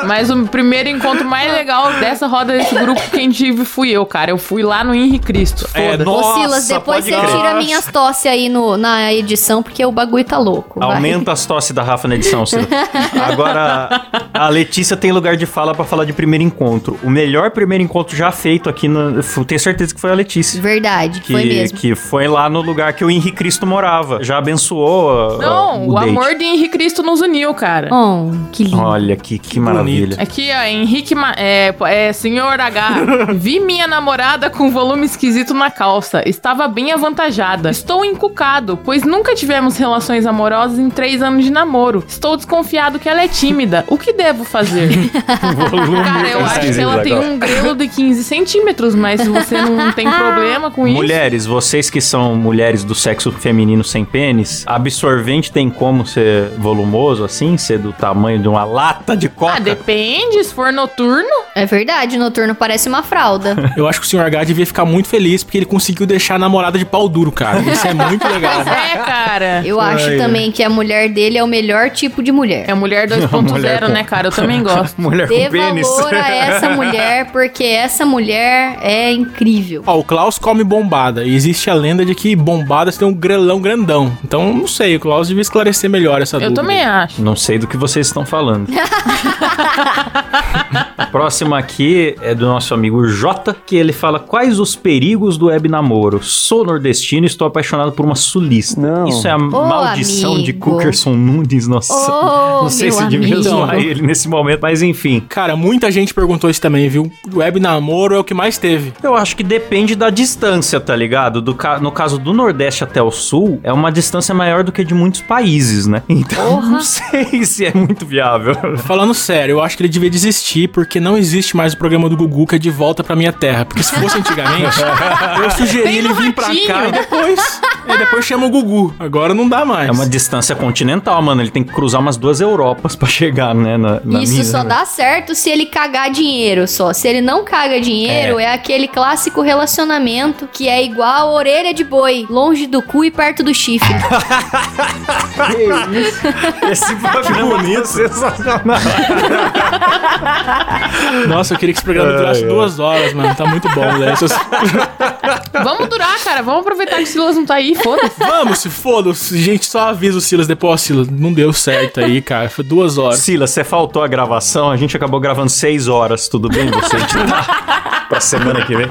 Mas o primeiro encontro mais legal dessa roda desse grupo quem tive fui eu, cara. Eu fui lá no Henri Cristo. É, Ô, Nossa, Silas, depois você crer. tira minhas tosse aí no, na edição, porque o bagulho tá louco. vai. Aumenta as tosse da Rafa na edição, Ciro. Agora, a Letícia tem lugar de fala pra falar de primeiro encontro. O melhor primeiro encontro já feito aqui, no, eu tenho certeza que foi a Letícia. Verdade, Que, foi mesmo. que foi lá no lugar que o Henrique Cristo morava. Já abençoou. Não, o date. amor de Henri Cristo nos uniu, cara. Oh, que lindo. Olha que, que maravilha. Aqui, ó, Henrique. Ma- É, é, senhor H. Vi minha namorada com volume esquisito na calça. Estava bem avantajada. Estou encucado, pois nunca tivemos relações amorosas em três anos de namoro. Estou desconfiado que ela é tímida. O que devo fazer? Cara, eu acho que ela tem um grelo de 15 centímetros, mas se você não tem problema com isso. Mulheres, vocês que são mulheres do sexo feminino sem pênis, absorvente tem como ser volumoso assim? Ser do tamanho de uma lata de coca? Ah, depende. Se for noturno, É verdade, noturno parece uma fralda. Eu acho que o Sr. H devia ficar muito feliz porque ele conseguiu deixar a namorada de pau duro, cara. Isso é muito legal. É, cara. Eu acho também que a mulher dele é o melhor tipo de mulher. É a mulher Mulher 2.0, com- né, cara? Eu também gosto. Mulher Dê com pênis. valor a essa mulher, porque essa mulher é incrível. Ó, o Klaus come bombada. E existe a lenda de que bombadas tem um grelão grandão. Então, não sei, o Klaus devia esclarecer melhor essa Eu dúvida. também acho. Não sei do que vocês estão falando. A próxima aqui é do nosso amigo Jota, que ele fala quais os perigos do web namoro. Sou nordestino e estou apaixonado por uma sulista. Não. Isso é a maldição de amigo. Cukerson Nunes, nossa. Ô, não sei se devia zoar ele nesse momento, mas enfim. Cara, muita gente perguntou isso também, viu? Web namoro é o que mais teve. Eu acho que depende da distância, tá ligado? Do ca- No caso do Nordeste até o Sul, é uma distância maior do que de muitos países, né? Então, não sei se é muito viável. Falando sério, eu acho que ele devia desistir, porque não existe mais o programa do Gugu que é de volta pra minha terra. Porque se fosse antigamente, eu sugeri Tem ele vir pra cá e depois. E depois chama o Gugu. Agora não dá mais. É uma distância continental, mano. Ele tem que cruzar umas duas Europas pra chegar, né? Na, na Isso mina, só né? dá certo se ele cagar dinheiro só. Se ele não caga dinheiro, é. aquele clássico relacionamento que é igual orelha de boi, longe do cu e perto do chifre. Esse programa bonito, sensacional. Nossa, eu queria que esse programa durasse duas horas, mano. Tá muito bom, né? Essas- Vamos durar, cara. Vamos aproveitar que o Silas não tá aí, foda-se. Vamos, se foda-se. Gente, só avisa o Silas depois. Ó, Silas, não deu certo aí, cara. Foi duas horas. Silas, você faltou a gravação. A gente acabou gravando seis horas. Tudo bem você editar pra semana que vem?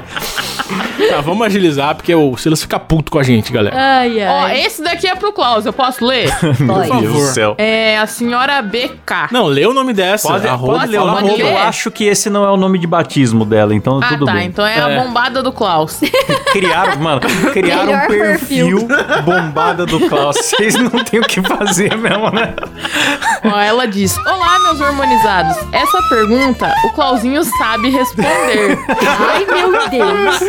Tá, vamos agilizar, porque o Silas fica puto com a gente, galera. Ai, Ó, esse daqui é pro Klaus. Eu posso ler? Meu Pode. Deus do favor. céu. É a senhora BK. Não, lê o nome dessa. Pode, arroba, pode ler o nome. Eu ler? acho que esse não é o nome de batismo dela, então Ah, tudo tá. bem. Então é, É. a bombada do Klaus. Criaram, mano, criaram um Melhor perfil, bombada do Klaus. Vocês não têm o que fazer mesmo, né? Ó, ela diz: Olá, meus hormonizados. Essa pergunta o Clauzinho sabe responder. Ai, meu Deus.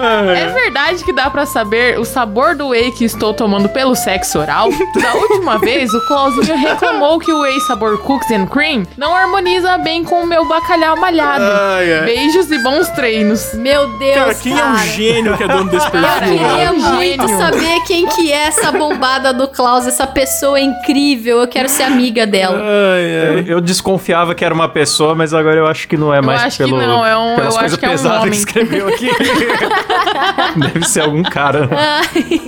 É verdade que dá pra saber o sabor do whey que estou tomando pelo sexo oral? Da última vez, o Clauzinho reclamou que o whey sabor cookies and cream não harmoniza bem com o meu bacalhau malhado. Ai, ai. Beijos e bons treinos. Meu Deus, Cara, quem é o gênio que é dono desse Eu perfil? queria velho? muito Gênio. saber quem que é essa bombada do Klaus, essa pessoa incrível. Eu quero ser amiga dela. Ai, ai. Eu, eu desconfiava que era uma pessoa, mas agora eu acho que não é mais acho que pelo, não, é um- pelas eu coisas acho que é um homem. que escreveu aqui. Deve ser algum cara.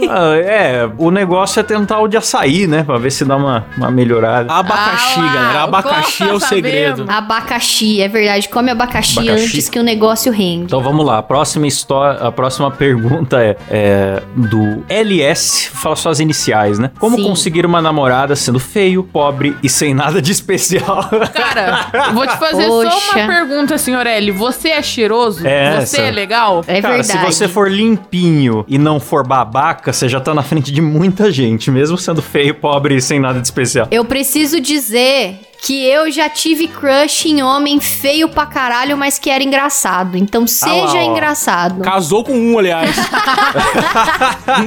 Ah, é, o negócio é tentar o de açaí, né? Pra ver se dá uma, uma melhorada. Abacaxi, Ah lá, galera. Abacaxi é o segredo. Abacaxi, é verdade. Come abacaxi, Abacaxi. antes que o negócio rende. Então vamos lá, a próxima história, a próxima pergunta é, é do LS, fala só as iniciais, né? Como Sim. conseguir uma namorada sendo feio, pobre e sem nada de especial? Cara, vou te fazer só Poxa. uma pergunta, senhor L. Você é cheiroso? É, Você essa. é legal? É Cara, verdade. Se você for limpinho e não for babaca, você já tá na frente de muita gente, mesmo sendo feio, pobre e sem nada de especial. Eu preciso dizer que eu já tive crush em homem feio pra caralho, mas que era engraçado. Então seja ó. engraçado. Casou com um, aliás.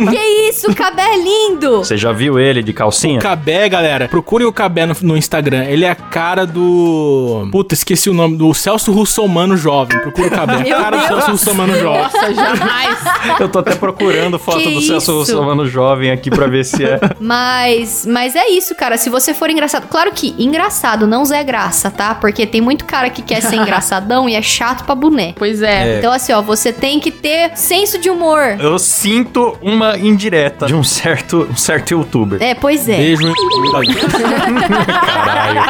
que isso, cabé lindo! Você já viu ele de calcinha? Cabé, galera. Procure o Cabé no, no Instagram. Ele é a cara do. Puta, esqueci o nome. Do Celso Russomano Jovem. Procure o Cabé. A Meu cara do Deus. Celso Russomano Jovem. Nossa, jamais. Eu tô até procurando foto Que do Celso isso? Russomano jovem aqui pra ver se é. Mas, mas é isso, cara. Se você for engraçado. Claro que engraçado não Zé Graça, tá? Porque tem muito cara que quer ser engraçadão e é chato pra boné. Pois é. Então, assim, ó, você tem que ter senso de humor. Eu sinto uma indireta de um certo, um certo youtuber. É, pois é. Beijo. Caralho.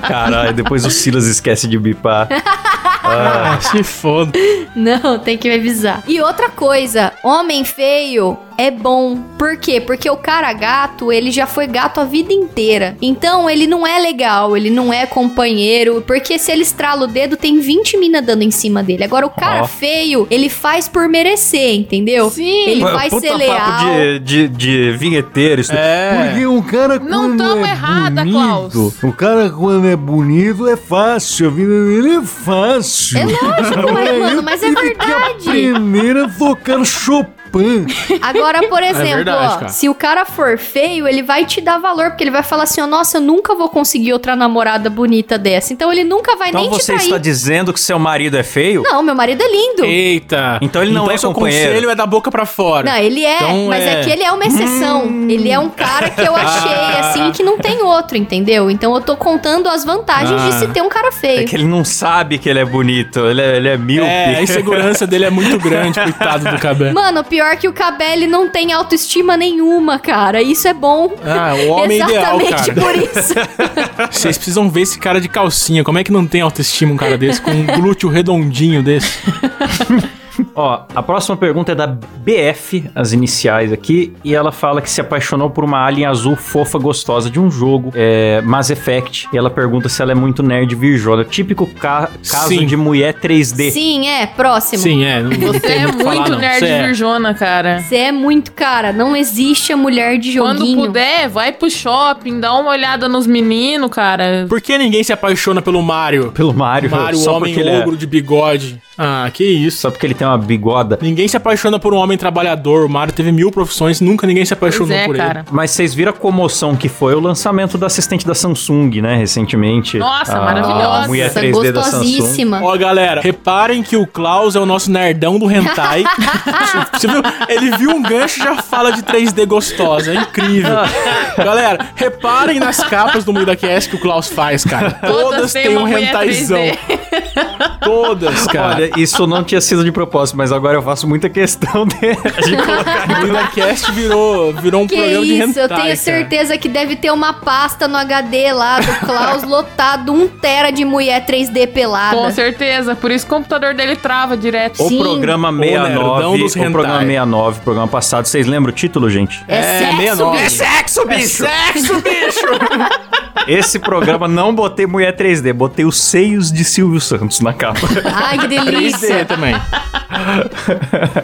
Caralho, depois o Silas esquece de bipar. Ah, se foda. Não, tem que me avisar. E outra coisa, homem feio é bom. Por quê? Porque o cara gato, ele já foi gato a vida inteira. Então, ele não é legal, ele não é companheiro. Porque se ele estrala o dedo, tem 20 mina dando em cima dele. Agora, o cara Ó. feio, ele faz por merecer, entendeu? Sim. Ele vai Puta ser leal. papo de, de, de vinheteiro. Isso É. Porque o cara Não quando tão é errada, bonito, Klaus. o cara quando é bonito é fácil, a vida dele é fácil. É lógico, é, mano, mas é que verdade. a tocar Chopin. Spam. Agora, por exemplo, verdade, ó, se o cara for feio, ele vai te dar valor, porque ele vai falar assim, ó, nossa, eu nunca vou conseguir outra namorada bonita dessa. Então ele nunca vai Então nem te você trair. está dizendo que seu marido é feio? Não, meu marido é lindo. Eita. Então ele não é seu companheiro. conselho é da boca pra fora. Não, ele é, Então mas é... é- que ele é uma exceção. Ele é um cara que eu achei, Ah. assim, que não tem outro, entendeu? Então eu tô contando as vantagens de Ah. se ter um cara feio. É que ele não sabe que ele é bonito, ele é, ele é míope. É, a insegurança dele é muito grande, coitado do cabelo. Mano, pior que o Cabelli não tem autoestima nenhuma, cara. Isso é bom. Ah, o homem ideal, Exatamente cara. por isso. Vocês precisam ver esse cara de calcinha. Como é que não tem autoestima um cara desse com um glúteo redondinho desse? Ó, a próxima pergunta é da BF, as iniciais aqui, e ela fala que se apaixonou por uma alien azul fofa gostosa de um jogo, é, Mass Effect, e ela pergunta se ela é muito nerd virjona. Típico ca- caso Sim. de mulher 3D. Sim, é, próximo. Sim, é. Não, não Você é muito falar, nerd é. virjona, cara. Você é muito, cara. Não existe a mulher de Quando joguinho. puder, vai pro shopping, dá uma olhada nos meninos, cara. Por que ninguém se apaixona pelo Mario? Pelo Mario, Mario, só homem porque ele é- ogro de bigode. Ah, que isso. Só porque ele tem uma bigoda. Ninguém se apaixona por um homem trabalhador. O Mario teve mil profissões, nunca ninguém se apaixonou Pois é, por cara. Mas vocês viram a comoção que foi o lançamento do assistente da Samsung, né, recentemente. Nossa, A maravilhosa. mulher Nossa, 3D da Samsung. ele. Ó, galera, reparem que o Klaus é o nosso nerdão do hentai. Você viu? Ele viu um gancho e já fala de 3D gostosa. É incrível. galera, reparem nas capas do Muida Cast que o Klaus faz, cara. Todas, têm têm um mulher hentaizão. 3D. Todas, cara. Olha, isso não tinha sido de propósito, mas agora eu faço muita questão de, de colocar. O Muida Cast virou, virou um Que programa de isso, hentai, eu tenho cara. certeza que deve ter uma pasta no HD lá do Klaus lotado, um tera de mulher 3D pelada. Com certeza. Por isso o computador dele trava direto. O Sim. programa nerdão 69, dos o programa hentai. 69, o programa passado, vocês lembram o título, gente? É, sexo, 69. bicho. sexo, É sexo, bicho! Esse programa não botei mulher 3D, botei os seios de Silvio Santos na capa. Ai, que 3D delícia. também.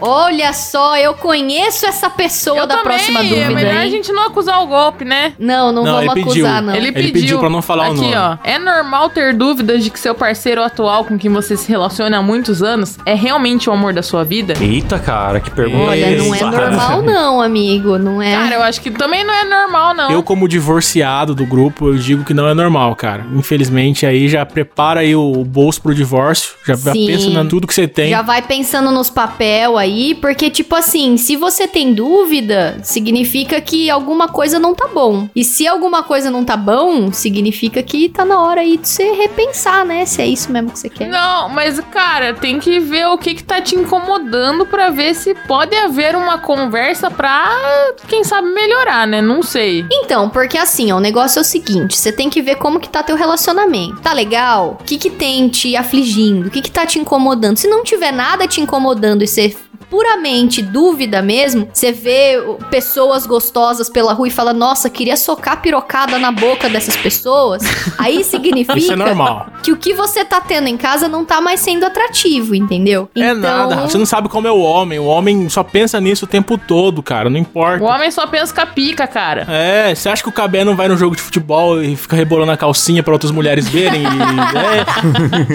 Olha só, eu conheço essa pessoa Eu da também, próxima é dúvida, melhor a hein? gente não acusar o golpe, né? Não, não, Não, vamos ele pediu. acusar, não. Ele Ele pediu. pediu pra não falar o Aqui, nome. ó. É normal ter dúvidas de que seu parceiro atual com quem você se relaciona há muitos anos é realmente o amor da sua vida? Eita, cara, que pergunta. Olha, não é normal não, amigo, não é? Cara, eu acho que também não é normal, não. Eu, como divorciado do grupo, eu digo que não é normal, cara. Infelizmente, aí já prepara aí o bolso pro divórcio. Já, já pensa em tudo que você tem. Já vai pensando nos papel aí, porque, tipo assim, se você tem dúvida, significa que alguma coisa não tá bom. E se alguma coisa não tá bom, significa que tá na hora aí de você repensar, né? Se é isso mesmo que você quer. Não, mas, cara, tem que ver o que que tá te incomodando pra ver se pode haver uma conversa pra, quem sabe, melhorar, né? Não sei. Então, porque assim, ó, o negócio é o seguinte, você tem que ver como que tá teu relacionamento. Tá legal? O que que tem te afligindo? O que que tá te incomodando? Se não tiver nada te incomodando e você puramente dúvida mesmo, você vê pessoas gostosas pela rua e fala, nossa, queria socar pirocada na boca dessas pessoas, aí significa Isso é normal. que o que você tá tendo em casa não tá mais sendo atrativo, entendeu? É nada. Você não sabe como é o homem. O homem só pensa nisso o tempo todo, cara. Não importa. O homem só pensa com a pica, cara. É, você acha que o Cabé não vai no jogo de futebol e fica rebolando a calcinha pra outras mulheres verem? E,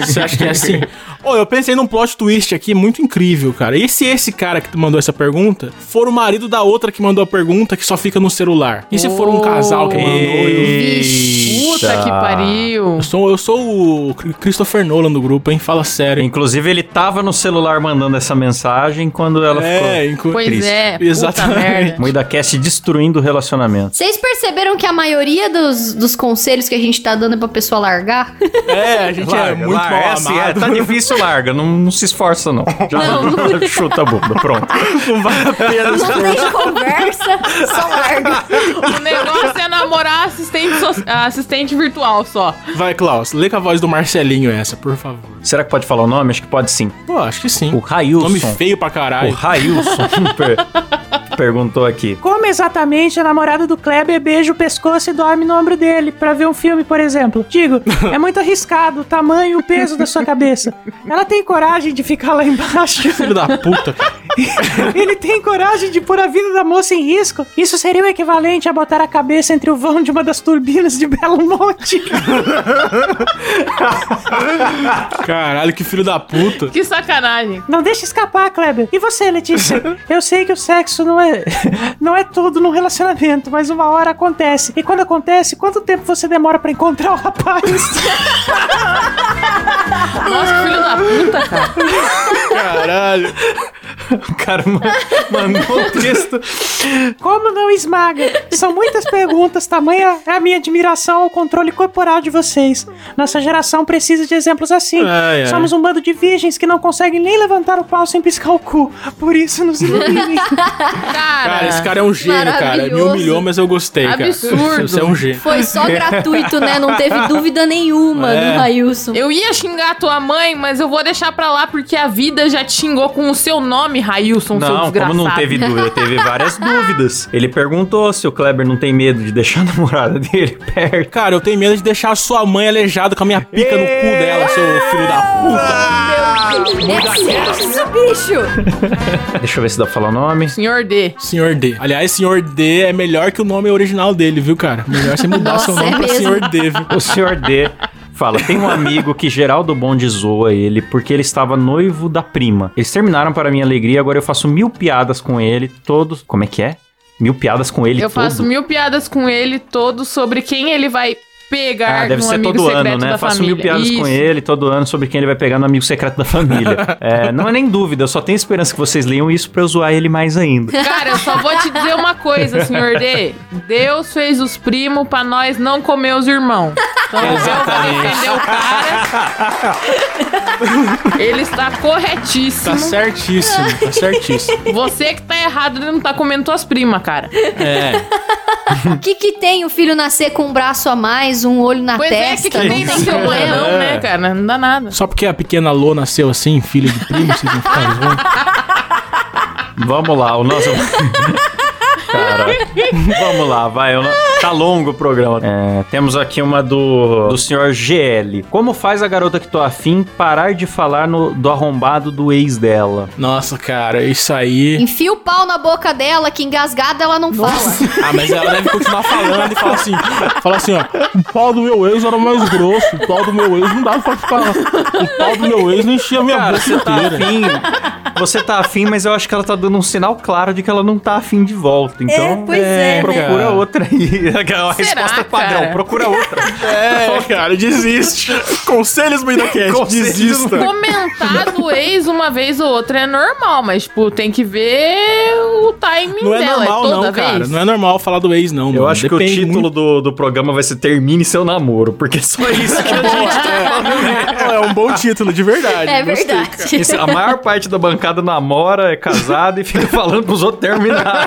é, você acha que é assim? Ô, eu pensei num plot twist aqui muito incrível, cara. E se esse cara que mandou essa pergunta for o marido da outra que mandou a pergunta que só fica no celular? E se for um casal que mandou? e Vixe. Puta que pariu. Eu, eu sou, eu sou o Christopher Nolan do grupo, hein? Fala sério. Inclusive, ele tava no celular mandando essa mensagem quando ela É, ficou. Pois triste. é, Exatamente. Moída Cast destruindo o relacionamento. Vocês perceberam que a maioria dos, dos conselhos que a gente tá dando é pra pessoa largar? É, a gente é muito mal é assim, é, amado. tá difícil, larga. Não, não se esforça, não. Já chuta a bunda, pronto. Não vale a pena. Não tem conversa, só larga. O negócio é namorar assistente, so- assistente virtual só. Vai, Klaus, lê com a voz do Marcelinho essa, por favor. Será que pode falar o nome? Acho que pode sim. Pô, acho que sim. O Railson. Nome feio pra O caralho. Railson. Per- perguntou aqui. Como exatamente a namorada do Kleber beija o pescoço e dorme no ombro dele pra ver um filme, por exemplo? Digo, é muito arriscado o tamanho e o peso da sua cabeça. Ela tem coragem de ficar lá embaixo? Filho da puta, cara. Ele tem coragem de pôr a vida da moça em risco? Isso seria o equivalente a botar a cabeça entre o vão de uma das turbinas de Belo Monte. Caralho, que filho da puta. Que sacanagem. Não deixe escapar, Kleber. E você, Letícia? Eu sei que o sexo não é não é tudo num relacionamento, mas uma hora acontece. E quando acontece, quanto tempo você demora pra encontrar o rapaz? Nossa, que filho da puta, cara. Caralho. O cara ma- mandou um texto. Como não esmaga? São muitas perguntas, tamanha é a minha admiração ao controle corporal de vocês. Nossa geração precisa de exemplos assim. Ai, ai. Somos um bando de virgens que não conseguem nem levantar o pau sem piscar o cu. Por isso nos iluminem. Cara, Cara, esse cara é um gênio, cara. Me Maravilhoso. humilhou, mas eu gostei, cara. Absurdo. Você é um gênio. Foi só gratuito, né? Não teve dúvida nenhuma É. no Railson. Eu ia xingar tua mãe, mas eu vou deixar pra lá porque a vida já te xingou com o seu nome, Railson, seu Não, desgraçado. como não teve dúvida, teve várias dúvidas. Ele perguntou se o Kleber não tem medo de deixar a namorada dele perto. Cara, eu tenho medo de deixar a sua mãe aleijada com a minha pica no cu dela, seu filho da puta. É assim, isso, bicho! Deixa eu ver se dá pra falar o nome. Senhor D. Senhor D. Aliás, Senhor D é melhor que o nome original dele, viu, cara? Melhor você mudar Nossa, seu nome é pra mesmo. Senhor D, viu? O senhor D fala: tem um amigo que Geraldo Bonde zoa ele porque ele estava noivo da prima. Eles terminaram para minha alegria, agora eu faço mil piadas com ele, todos. Como é que é? Mil piadas com ele Eu todo. faço mil piadas com ele todos sobre quem ele vai pegar Ah, deve no ser amigo todo secreto ano, né? da Faço família. mil piadas com Isso. ele todo ano sobre quem ele vai pegar no amigo secreto da família. É, não é nem dúvida, eu só tenho esperança que vocês leiam isso pra eu zoar ele mais ainda. Cara, eu só vou te dizer uma coisa, senhor D. Deus fez os primos pra nós não comer os irmãos. Então eu vou o cara. Ele está corretíssimo. Tá certíssimo, tá certíssimo. Você que tá errado, ele não tá comendo tuas primas, cara. É. O que que tem o filho nascer com um braço a mais, um olho na Pois é, testa? que, que tem não nem tem problema. não, né, cara? Não dá nada. Só porque a pequena Lô nasceu assim, filha de primo, vocês vão ficar zoando. Vamos lá, o nosso. Cara, vamos lá, vai. Tá longo o programa. É, temos aqui uma do, do senhor GL. Como faz a garota que tô afim parar de falar no, do arrombado do ex dela? Nossa, cara, isso aí. Enfia o pau na boca dela, que engasgada ela não fala. Ah, mas ela deve continuar falando e falar assim: fala assim, ó. O pau do meu ex era mais grosso. O pau do meu ex não dava pra ficar. O pau do meu ex não enchia a minha Cara, boca você tá inteira. afim. Você tá afim, mas eu acho que ela tá dando um sinal claro de que ela não tá afim de volta. Então, pois é, né? procura cara. outra aí. Aquela Será, resposta padrão. cara? Procura outra. É, cara, desiste. Conselhos, Conselhos desista. Comentar do ex uma vez ou outra é normal, mas, tipo, tem que ver o timing Não é dela. normal, é toda não, vez. cara. Não é normal falar do ex, não. Eu mano. acho que Depende o título muito. do, do programa vai ser Termine Seu Namoro, porque só isso que a gente É, é um bom título, de verdade. É Gostei, verdade. Esse- a maior parte da bancada namora, é casada e fica falando pros outros terminar.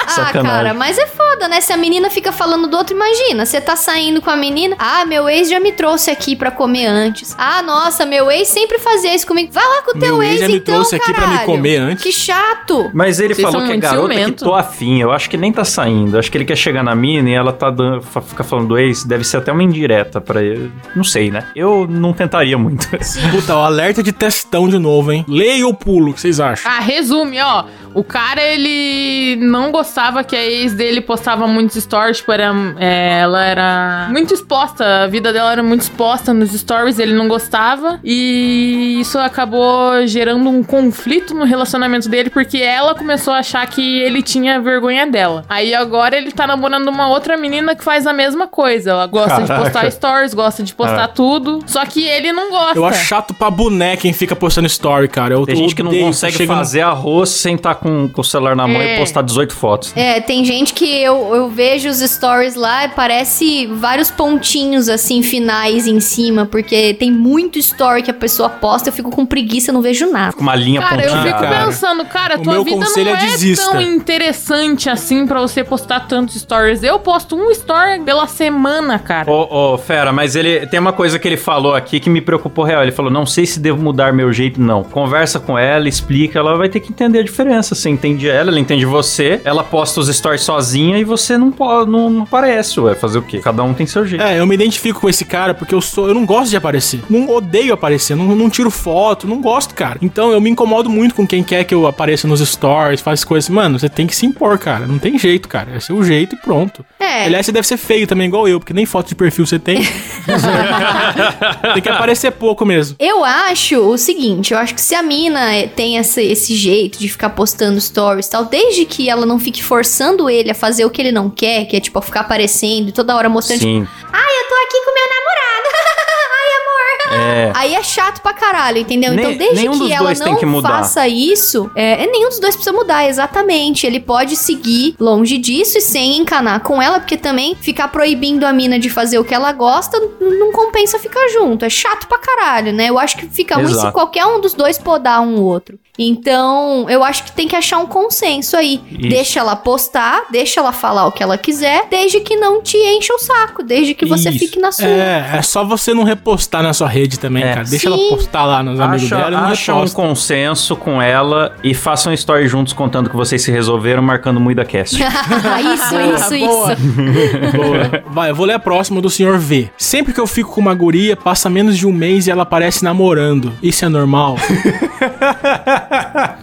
Sacanagem. cara, mas é foda, né? Se a menina fica falando do outro, imagina. Você tá saindo com a menina. Ah, meu ex já me trouxe aqui pra comer antes. Ah, nossa, meu ex sempre fazia isso comigo. Vai lá com o teu Meu ex, ex já me então, trouxe aqui pra me caralho. comer antes. Que chato. Mas ele Vocês falou que é garota que ciumento. tô afim. Eu acho que nem tá saindo. Eu acho que ele quer chegar na mina e ela tá dando, fica falando do ex. Deve ser até uma indireta pra ele. Não sei, né? Eu não tentaria muito. Puta, o alerta de testão de novo, hein? Leia ou pulo, o que vocês acham? Ah, resume, ó. O cara, ele não gostava que a ex dele postava muitos stories, tipo, era, é, ela era muito exposta, a vida dela era muito exposta nos stories, ele não gostava. E isso acabou gerando um conflito no relacionamento dele, porque ela começou a achar que ele tinha vergonha dela. Aí agora ele tá namorando uma outra menina que faz a mesma coisa. Ela gosta de Caraca. postar stories, gosta de postar Ah. tudo. Só que ele não gosta. Eu acho chato pra boné quem fica postando story, cara. Eu Tem gente que não consegue chega no- fazer arroz sem estar com, com o celular na mão É. e postar 18 fotos. É, tem gente que eu, eu vejo os stories lá e parece vários pontinhos assim, finais em cima, porque tem muito story que a pessoa posta, eu fico com preguiça, não vejo nada. Com uma linha Cara, eu pontinha. fico cara. pensando, cara, O tua meu vida conselho não é é, desista. tão interessante assim pra você postar tantos stories. Eu posto um story pela semana, cara. Ô, ô, Fera, mas ele tem uma coisa que ele falou aqui que me preocupou real. Ele falou: não sei se devo mudar meu jeito, não. Conversa com ela, explica, ela vai ter que entender a diferença. você entende ela, ela entende você, ela posta os stories sozinha e você não, pode, não, não aparece, ué. Fazer o quê? Cada um tem seu jeito. É, eu me identifico com esse cara porque eu sou. Eu não gosto de aparecer. Não odeio aparecer. Não, não tiro foto. Não gosto, cara. Então eu me incomodo muito com quem quer que eu apareça nos stories, faz coisas. Mano, você tem que se impor, cara. Não tem jeito, cara. É seu jeito e pronto. É. Aliás, você deve ser feio também, igual eu, porque nem foto de perfil você tem. tem que aparecer pouco mesmo. Eu acho o seguinte, eu acho que se a mina tem esse, esse jeito de ficar postando stories e tal, desde que ela não fique forçando ele a fazer o que ele não quer, que é tipo ficar aparecendo e toda hora mostrando, tipo, Sim. ai, eu tô aqui com meu namorado. ai, amor. É. Aí é chato pra caralho, entendeu? Então, desde nenhum dos que ela não que faça isso, é, é, nenhum dos dois precisa mudar, exatamente. Ele pode seguir longe disso e sem encanar com ela, porque também ficar proibindo a mina de fazer o que ela gosta não compensa ficar junto. É chato pra caralho, né? Eu acho que fica ruim se Exato. qualquer um dos dois podar um outro. Então, eu acho que tem que achar um consenso aí. Isso. Deixa ela postar, deixa ela falar o que ela quiser, desde que não te encha o saco, desde que você Isso. fique na sua. É, é só você não repostar na sua rede também, É. cara. Deixa Sim. ela postar lá nos amigos Acha, dela e não acha um consenso com ela e façam story juntos contando que vocês se resolveram, marcando muito cast. isso, isso, boa. isso. Boa. Vai, eu vou ler a próxima do senhor V. Sempre que eu fico com uma guria, passa menos de um mês e ela aparece namorando. Isso é normal?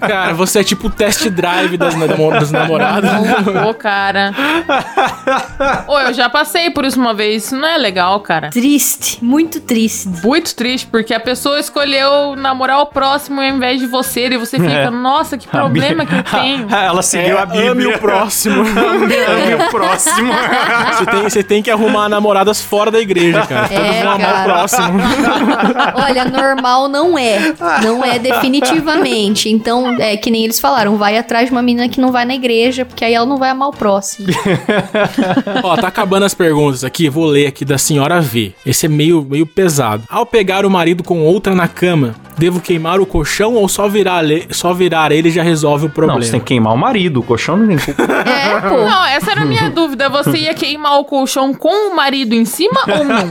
Cara, você é tipo o test drive das, namo- das namoradas. Pô, cara. Ô, eu já passei por isso uma vez. Isso não é legal, cara. Triste, muito triste. Muito triste, porque a pessoa escolheu namorar o próximo ao invés de você. E você fica, nossa, que problema que eu tenho. Ela seguiu É, a Bíblia. ame o próximo. Ame o próximo. Você tem, você tem que arrumar namoradas fora da igreja, cara. Todos É, vão amar cara. o próximo. Olha, normal não é. Não é definitivamente. Então, é que nem eles falaram, vai atrás de uma menina que não vai na igreja, porque aí ela não vai amar o próximo. Ó, tá acabando as perguntas aqui, vou ler aqui da senhora V. Esse é meio, meio pesado. Ao pegar o marido com outra na cama, devo queimar o colchão ou só virar, só virar ele já resolve o problema? Não, você tem que queimar o marido. O colchão não tem culpa. É, pô. Não, essa era a minha dúvida. Você ia queimar o colchão com o marido em cima ou não?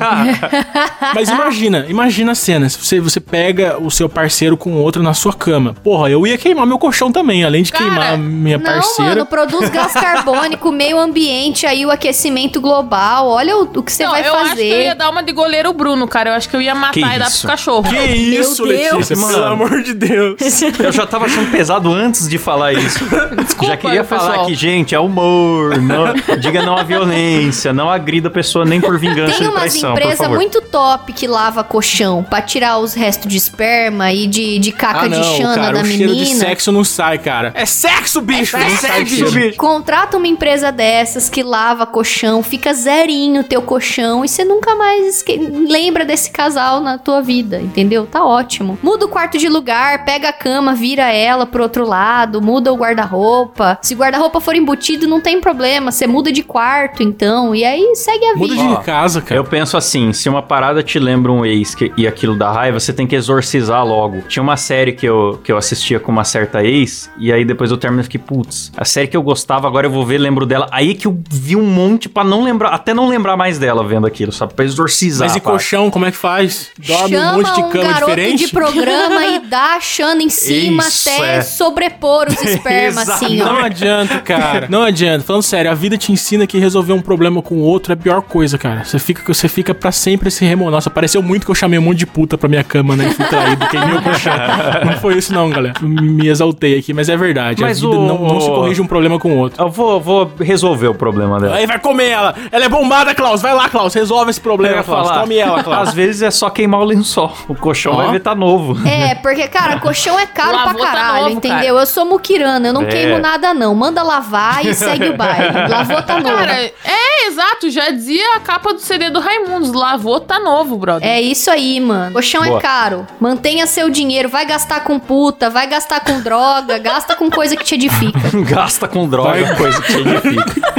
Mas imagina, imagina a cena. Se você, você pega o seu parceiro com outro na sua cama. Porra, eu ia queimar meu colchão também, além de Cara, queimar minha Não, parceira. mano, produz gás carbônico, meio ambiente, aí o aquecimento global. Olha o, o que você não, vai eu acho que eu fazer. ia dar uma de goleiro Bruno, cara. Eu acho que eu ia matar Que e dar isso? pro cachorro. Que isso, Deus. Letícia, pelo Mano. amor de Deus. Eu já tava achando pesado antes de falar isso. Desculpa, já queria falar pessoal. que, gente, é humor. Não, diga não à violência. Não agrida a pessoa nem por vingança Tem e umas traição, por empresas favor. muito top que lava colchão pra tirar os restos de esperma e de, de caca Ah, de não, chana cara, da o cheiro de menina. sexo não sai, cara. É sexo, bicho! não sai cheiro. Contrata uma empresa dessas que lava colchão, fica zerinho o teu colchão e você nunca mais esque- lembra desse casal na tua vida, entendeu? Tá ótimo. Muda o quarto de lugar, pega a cama, vira ela pro outro lado, muda o guarda-roupa. Se o guarda-roupa for embutido, não tem problema, você muda de quarto então, e aí segue a Muda vida. de Ó, casa, cara. Eu penso assim, se uma parada te lembra um ex que- e aquilo dá raiva, você tem que exorcizar logo. Tinha uma série que eu, que eu assistia com uma certa ex, e aí depois eu termino e fiquei, putz, a série que eu gostava, agora eu vou ver, lembro dela. Aí que eu vi um monte pra não lembrar, até não lembrar mais dela vendo aquilo, sabe? Pra exorcizar. Mas e colchão, como é que faz? Dorme Chama um monte de um cama garoto diferente? de programa e dá achando em cima Isso, até é. sobrepor os espermas, assim, ó. Não adianta, cara. Não adianta. Falando sério, a vida te ensina que resolver um problema com o outro é a pior coisa, cara. Você fica, você fica pra sempre se remoendo. Nossa, pareceu muito que eu chamei um monte de puta pra minha cama, né? E fui traído, queimei o colchão. Não foi isso não, galera. Me exaltei aqui, mas é verdade. Mas a vida o- não, não se corrige um problema com o outro. Eu vou, vou resolver o problema dela. Aí vai comer ela. Ela é bombada, Klaus. Vai lá, Klaus. Resolve esse problema, Klaus. falar, Come ela, Klaus. Às vezes é só queimar o lençol. O colchão Ó. vai ver tá novo. É, porque, cara, colchão é caro Lavou, pra tá caralho, novo, entendeu? Eu sou muquirana, eu não É. queimo nada, não. Manda lavar e segue o baile. Lavou, tá novo. Cara, é exato, já dizia a capa do CD do Raimundos. Lavou, tá novo, brother. É isso aí, mano. Colchão Boa. é caro. Mantenha seu dinheiro. Vai gastar com puta, vai gastar com droga, gasta com coisa que te edifica. Gasta com droga, coisa que te edifica.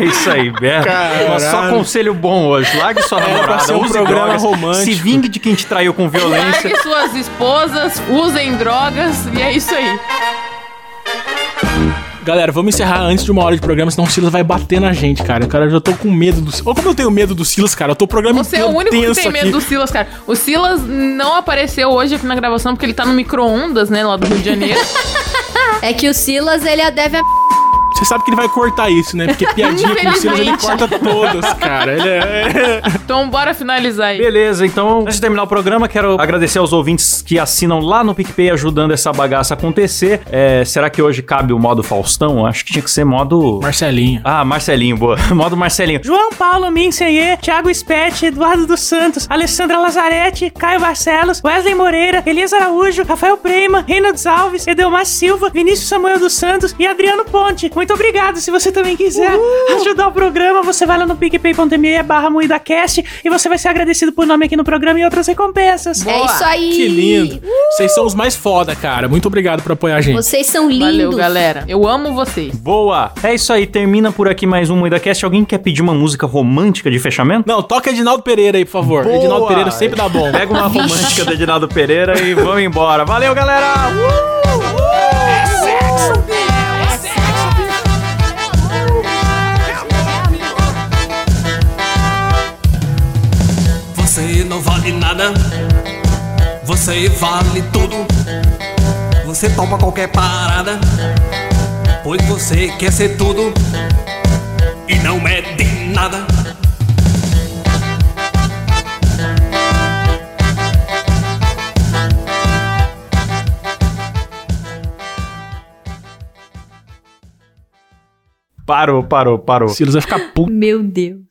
É isso aí, Beto. Só conselho bom hoje. Largue sua pra namorada, ser um use programa drogas, romântico. Se vingue de quem te traiu com violência. Largue suas esposas, usem drogas e é isso aí. Galera, vamos encerrar antes de uma hora de programa, senão o Silas vai bater na gente, cara. Cara, eu já tô com medo do Silas. Olha como eu tenho medo do Silas, cara. Eu tô o programa Você é o único que tem medo aqui. do Silas, cara. O Silas não apareceu hoje aqui na gravação porque ele tá no micro-ondas, né, lá do Rio de Janeiro. É que o Silas, ele deve a Você sabe que ele vai cortar isso, né? Porque piadinha com o Silas, ele corta todas, cara. Ele é... Então bora finalizar aí. Beleza, então, antes de terminar o programa, quero agradecer aos ouvintes que assinam lá no PicPay ajudando essa bagaça a acontecer. É, será que hoje cabe o modo Faustão? Acho que tinha que ser modo. Marcelinho. Ah, Marcelinho, boa. modo Marcelinho. João Paulo Minceie, Thiago Spet, Eduardo dos Santos, Alessandra Lazarete, Caio Barcelos, Wesley Moreira, Elias Araújo, Rafael Prema, Reynolds Alves, Edelmar Silva, Vinícius Samuel dos Santos e Adriano Ponte. Muito obrigado. Se você também quiser ajudar o programa, você vai lá no picpay.me barra MuidaCast e você vai ser agradecido por nome aqui no programa e outras recompensas. É isso aí. Que lindo. Vocês são os mais foda, cara. Muito obrigado por apoiar a gente. Vocês são lindos. Valeu, galera. Eu amo vocês. Boa! É isso aí, termina por aqui mais um MuidaCast. Alguém quer pedir uma música romântica de fechamento? Não, toca Edinaldo Pereira aí, por favor. Boa. Edinaldo Pereira sempre dá bom. Pega uma romântica do Edinaldo Pereira e vamos embora. Valeu, galera! Você não vale nada, você vale tudo. Você topa qualquer parada, pois você quer ser tudo e não é de nada. Parou, parou, parou. Silas vai ficar puto. Meu Deus.